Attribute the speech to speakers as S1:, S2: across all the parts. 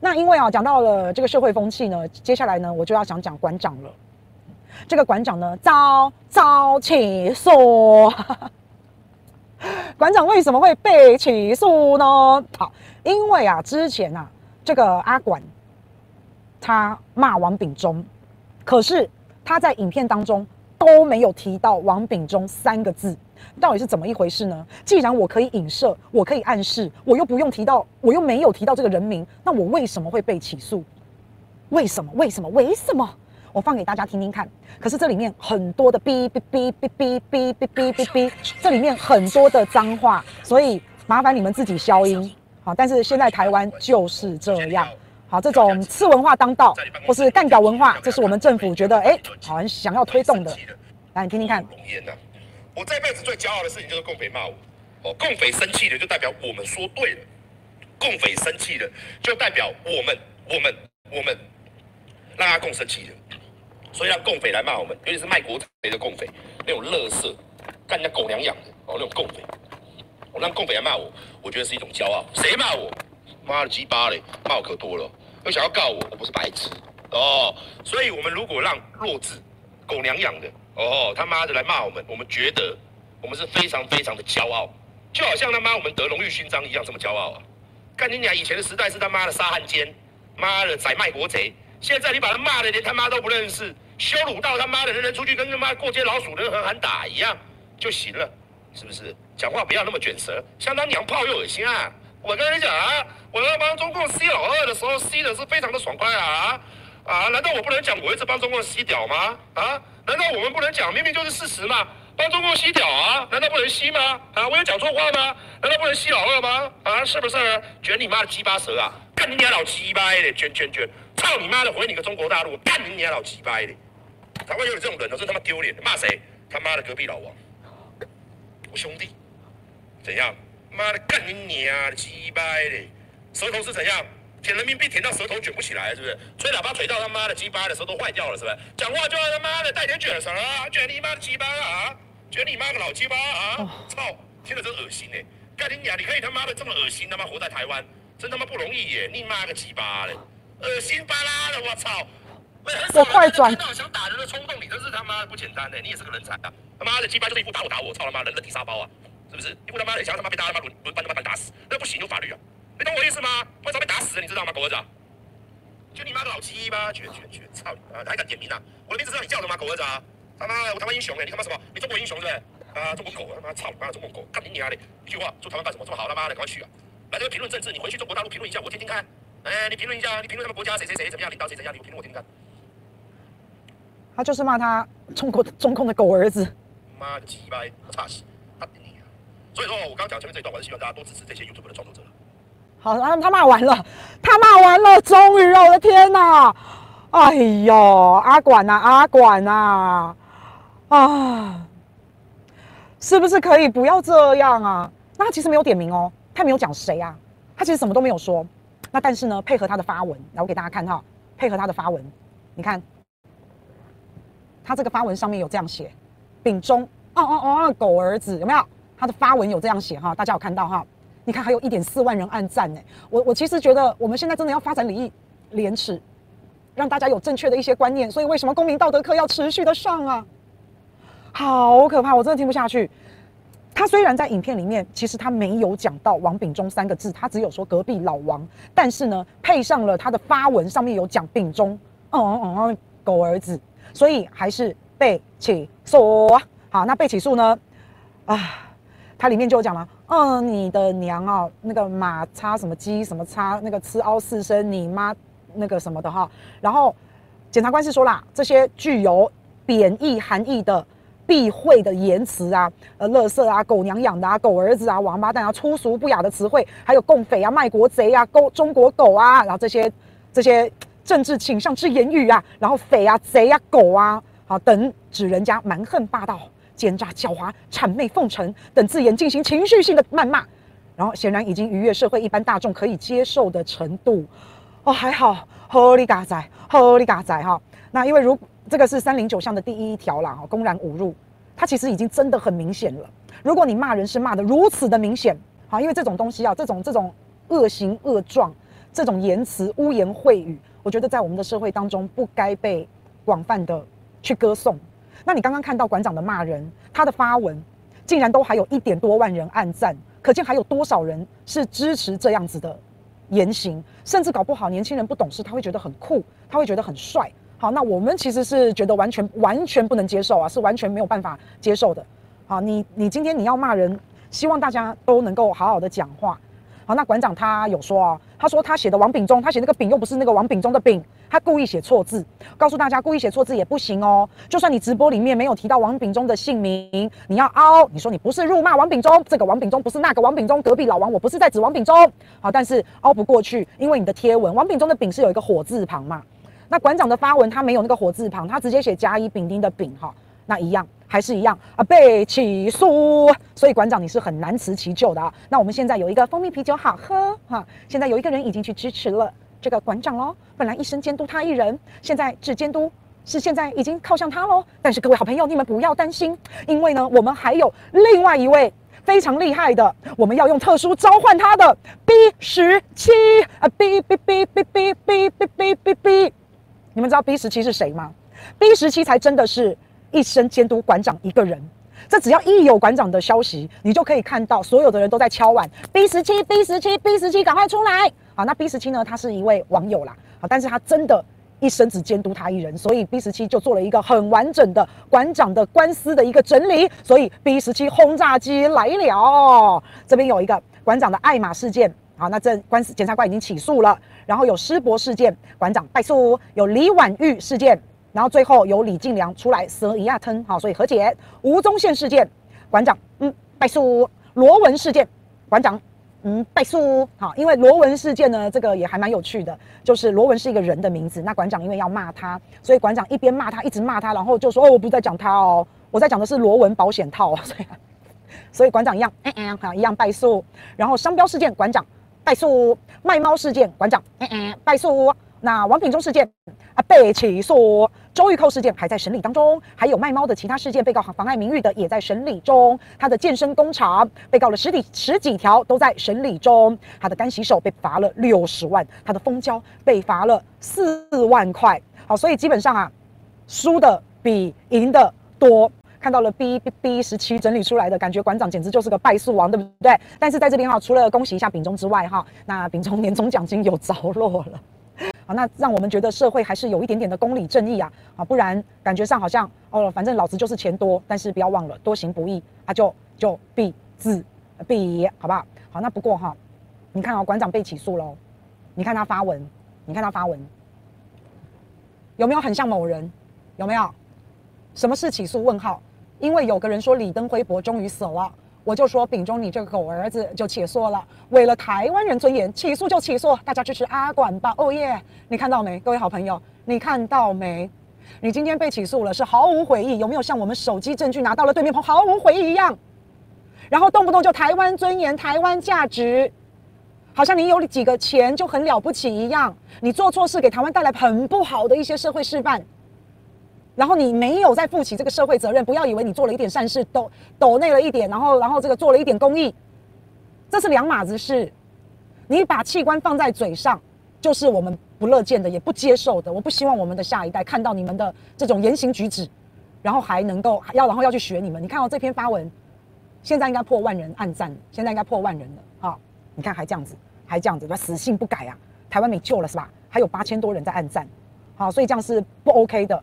S1: 那因为啊，讲到了这个社会风气呢，接下来呢，我就要想讲馆长了。这个馆长呢，遭遭起诉。馆长为什么会被起诉呢？好，因为啊，之前啊，这个阿管他骂王炳忠，可是他在影片当中都没有提到王炳忠三个字。到底是怎么一回事呢？既然我可以影射，我可以暗示，我又不用提到，我又没有提到这个人名，那我为什么会被起诉？为什么？为什么？为什么？我放给大家听听看。可是这里面很多的哔哔哔哔哔哔哔哔哔哔，这里面很多的脏话，所以麻烦你们自己消音。好，但是现在台湾就是这样。好，这种次文化当道，或是干掉文化，这是我们政府觉得哎，好像想要推动的。来，你听听看。
S2: 我这辈子最骄傲的事情就是共匪骂我，哦，共匪生气了就代表我们说对了，共匪生气了就代表我们我们我们让阿共生气了，所以让共匪来骂我们，尤其是卖国贼的共匪，那种乐色干人家狗娘养的哦，那种共匪，我让共匪来骂我，我觉得是一种骄傲。谁骂我？妈的鸡巴嘞，骂我可多了，又想要告我，我不是白痴哦。所以我们如果让弱智狗娘养的。哦，他妈的来骂我们，我们觉得我们是非常非常的骄傲，就好像他妈我们得荣誉勋章一样这么骄傲啊！看你俩以前的时代是他妈的杀汉奸，妈的宰卖国贼，现在你把他骂的连他妈都不认识，羞辱到他妈的人人出去跟他妈过街老鼠人狠狠打一样就行了，是不是？讲话不要那么卷舌，相当娘炮又恶心啊！我跟你讲啊，我在帮中共吸老二的时候吸的是非常的爽快啊啊！难道我不能讲我一直帮中共吸屌吗？啊？难道我们不能讲？明明就是事实嘛！帮中共吸屌啊？难道不能吸吗？啊，我有讲错话吗？难道不能吸老二吗？啊，是不是？卷你妈的鸡巴舌啊！干你娘老鸡巴的，卷卷卷！操你妈的，回你个中国大陆！干你娘老鸡巴的！台湾有你这种人，真他妈丢脸！骂谁？他妈的隔壁老王，我兄弟，怎样？妈的，干你娘的鸡巴的！舌头是怎样？舔人民币舔到舌头卷不起来，是不是？吹喇叭吹到他妈的鸡巴的舌头坏掉了，是不是？讲话就要他妈的带点卷舌啊！卷你妈的鸡巴啊！卷你妈个老鸡巴啊！操！听着真恶心哎！干你娘！你可以他妈的这么恶心他妈活在台湾，真他妈不容易耶！你妈个鸡巴嘞！恶心巴拉的！我操！
S1: 我快转！
S2: 到想打人的冲动，你真是他妈的不简单的，你也是个人才啊！他妈的鸡巴就是一副打我打我，操他妈人人体沙包啊！是不是？你不他妈的想要他妈被大家他妈轮轮班他妈把你打死，那不行，有法律啊！你懂我意思吗？会早被打死，你知道吗，狗儿子？就你妈个老鸡巴，绝绝绝！操你妈！还敢点名啊？我的名字是让你叫的吗，狗儿子？他妈的，我他妈英雄哎！你他妈什么？你中国英雄是不是？啊，中国狗！他妈操你妈中国狗！干你娘的！一句话，说台湾干什么？这么好他妈的，赶快去啊！来这个评论政治，你回去中国大陆评论一下，我听听看。哎，你评论一下，你评论他们国家谁谁谁怎么样，领导谁怎样，你评论我听听看。
S1: 他就是骂他中国中共的狗儿子。
S2: 妈的鸡巴，差死！所以说，我刚刚讲前面这一段，我是希望大家多支持这些 YouTube 的创作者。
S1: 好，然后他骂完了，他骂完了，终于，我的天哪！哎呦，阿管呐，阿管呐，啊，是不是可以不要这样啊？那他其实没有点名哦，他没有讲谁啊，他其实什么都没有说。那但是呢，配合他的发文，来我给大家看哈，配合他的发文，你看，他这个发文上面有这样写，丙忠，哦哦哦，狗儿子有没有？他的发文有这样写哈，大家有看到哈？你看，还有一点四万人按赞呢。我我其实觉得，我们现在真的要发展礼义廉耻，让大家有正确的一些观念。所以，为什么公民道德课要持续的上啊？好可怕，我真的听不下去。他虽然在影片里面，其实他没有讲到王炳忠三个字，他只有说隔壁老王。但是呢，配上了他的发文，上面有讲炳忠，嗯嗯嗯，狗儿子，所以还是被起诉。好，那被起诉呢？啊。它里面就有讲了，嗯，你的娘啊，那个马叉什么鸡什么叉，那个吃凹四声，你妈那个什么的哈。然后检察官是说啦，这些具有贬义含义的避讳的言辞啊，呃，垃圾啊，狗娘养的啊，狗儿子啊，王八蛋啊，粗俗不雅的词汇，还有共匪啊，卖国贼啊，勾中国狗啊，然后这些这些政治倾向之言语啊，然后匪啊，贼啊，狗啊，好等指人家蛮横霸道。奸诈狡猾、谄媚奉承等字眼进行情绪性的谩骂，然后显然已经逾越社会一般大众可以接受的程度。哦，还好，好哩嘎仔，好哩嘎仔哈。那因为如这个是三零九项的第一条啦，哈，公然侮辱，它其实已经真的很明显了。如果你骂人是骂得如此的明显，好，因为这种东西啊，这种这种恶行恶状，这种言辞污言秽语，我觉得在我们的社会当中不该被广泛的去歌颂。那你刚刚看到馆长的骂人，他的发文竟然都还有一点多万人按赞，可见还有多少人是支持这样子的言行，甚至搞不好年轻人不懂事，他会觉得很酷，他会觉得很帅。好，那我们其实是觉得完全完全不能接受啊，是完全没有办法接受的。好，你你今天你要骂人，希望大家都能够好好的讲话。好，那馆长他有说啊，他说他写的王炳忠，他写那个炳又不是那个王炳忠的炳，他故意写错字，告诉大家故意写错字也不行哦。就算你直播里面没有提到王炳忠的姓名，你要凹，你说你不是辱骂王炳忠，这个王炳忠不是那个王炳忠，隔壁老王我不是在指王炳忠。好，但是凹不过去，因为你的贴文王炳忠的炳是有一个火字旁嘛。那馆长的发文，他没有那个火字旁，他直接写甲乙丙丁的丙哈，那一样还是一样啊，被起诉。所以馆长你是很难辞其咎的啊。那我们现在有一个蜂蜜啤酒好喝哈，现在有一个人已经去支持了这个馆长喽。本来一生监督他一人，现在只监督是现在已经靠向他喽。但是各位好朋友，你们不要担心，因为呢，我们还有另外一位非常厉害的，我们要用特殊召唤他的 B 十七啊，B B B B B B B B B B。你们知道 B 十七是谁吗？B 十七才真的是一生监督馆长一个人。这只要一有馆长的消息，你就可以看到所有的人都在敲碗。B 十七，B 十七，B 十七，赶快出来！好，那 B 十七呢？他是一位网友啦。好，但是他真的一生只监督他一人，所以 B 十七就做了一个很完整的馆长的官司的一个整理。所以 B 十七轰炸机来了。这边有一个馆长的爱马事件。好，那这官司检察官已经起诉了。然后有师伯事件，馆长败诉；有李婉玉事件，然后最后由李进良出来蛇一亚吞，好，所以和解。吴宗宪事件，馆长嗯败诉；罗文事件，馆长嗯败诉。好，因为罗文事件呢，这个也还蛮有趣的，就是罗文是一个人的名字，那馆长因为要骂他，所以馆长一边骂他，一直骂他，然后就说哦，我不在讲他哦，我在讲的是罗文保险套，所以所以馆长一样，嗯嗯，好，一样败诉。然后商标事件，馆长。败诉，卖猫事件，馆长，嗯嗯，败诉。那王品忠事件啊，被起诉。周玉蔻事件还在审理当中，还有卖猫的其他事件，被告妨碍名誉的也在审理中。他的健身工厂被告了十几十几条，都在审理中。他的干洗手被罚了六十万，他的蜂胶被罚了四万块。好，所以基本上啊，输的比赢的多。看到了 B B B 十七整理出来的感觉，馆长简直就是个败诉王，对不对？但是在这边哈，除了恭喜一下炳忠之外哈，那炳忠年终奖金有着落了，好，那让我们觉得社会还是有一点点的公理正义啊，啊，不然感觉上好像哦，反正老子就是钱多，但是不要忘了多行不义啊，就就必自毙，好不好？好，那不过哈，你看哦，馆长被起诉喽，你看他发文，你看他发文，有没有很像某人？有没有？什么是起诉？问号。因为有个人说李登辉伯终于死了，我就说秉忠你这个狗儿子就起诉了，为了台湾人尊严，起诉就起诉，大家支持阿管吧，哦耶！你看到没，各位好朋友，你看到没？你今天被起诉了，是毫无悔意，有没有像我们手机证据拿到了对面棚毫无悔意一样？然后动不动就台湾尊严、台湾价值，好像你有几个钱就很了不起一样，你做错事给台湾带来很不好的一些社会示范。然后你没有再负起这个社会责任，不要以为你做了一点善事，抖抖内了一点，然后然后这个做了一点公益，这是两码子事。你把器官放在嘴上，就是我们不乐见的，也不接受的。我不希望我们的下一代看到你们的这种言行举止，然后还能够要然后要去学你们。你看到这篇发文，现在应该破万人按赞，现在应该破万人了。好、哦，你看还这样子，还这样子，他死性不改啊！台湾没救了是吧？还有八千多人在按赞，好、所以这样是不 OK 的。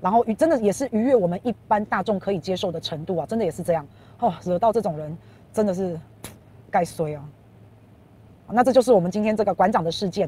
S1: 然后，真的也是愉悦我们一般大众可以接受的程度啊！真的也是这样哦，惹到这种人，真的是该衰啊！那这就是我们今天这个馆长的事件。